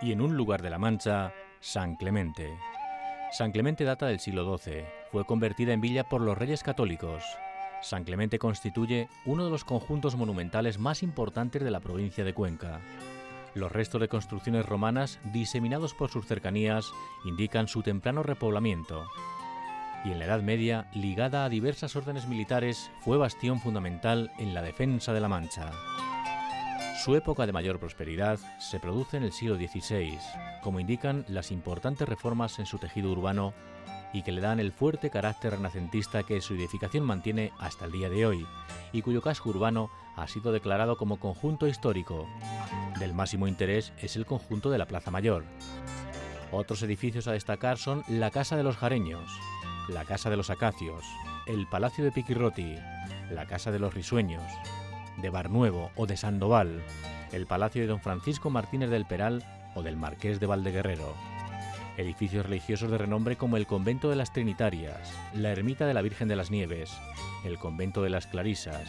y en un lugar de la Mancha, San Clemente. San Clemente data del siglo XII. Fue convertida en villa por los reyes católicos. San Clemente constituye uno de los conjuntos monumentales más importantes de la provincia de Cuenca. Los restos de construcciones romanas diseminados por sus cercanías indican su temprano repoblamiento. Y en la Edad Media, ligada a diversas órdenes militares, fue bastión fundamental en la defensa de la Mancha. Su época de mayor prosperidad se produce en el siglo XVI, como indican las importantes reformas en su tejido urbano y que le dan el fuerte carácter renacentista que su edificación mantiene hasta el día de hoy, y cuyo casco urbano ha sido declarado como conjunto histórico. Del máximo interés es el conjunto de la Plaza Mayor. Otros edificios a destacar son la Casa de los Jareños, la Casa de los Acacios, el Palacio de Piquirroti, la Casa de los Risueños, de Barnuevo o de Sandoval, el Palacio de Don Francisco Martínez del Peral o del Marqués de Valdeguerrero. Edificios religiosos de renombre como el Convento de las Trinitarias, la Ermita de la Virgen de las Nieves, el Convento de las Clarisas,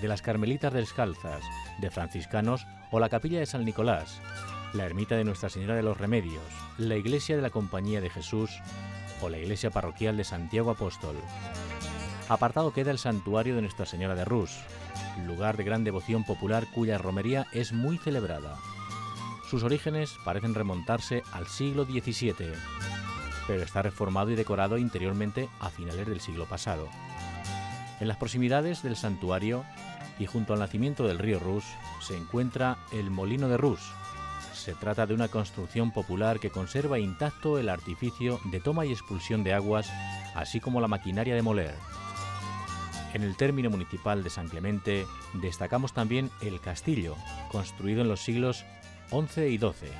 de las Carmelitas Descalzas, de Franciscanos o la Capilla de San Nicolás, la Ermita de Nuestra Señora de los Remedios, la Iglesia de la Compañía de Jesús o la Iglesia Parroquial de Santiago Apóstol. Apartado queda el Santuario de Nuestra Señora de Rus, lugar de gran devoción popular cuya romería es muy celebrada. Sus orígenes parecen remontarse al siglo XVII, pero está reformado y decorado interiormente a finales del siglo pasado. En las proximidades del santuario y junto al nacimiento del río Rus se encuentra el Molino de Rus. Se trata de una construcción popular que conserva intacto el artificio de toma y expulsión de aguas, así como la maquinaria de moler. En el término municipal de San Clemente destacamos también el castillo, construido en los siglos XI y XII,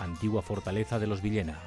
antigua fortaleza de los Villena.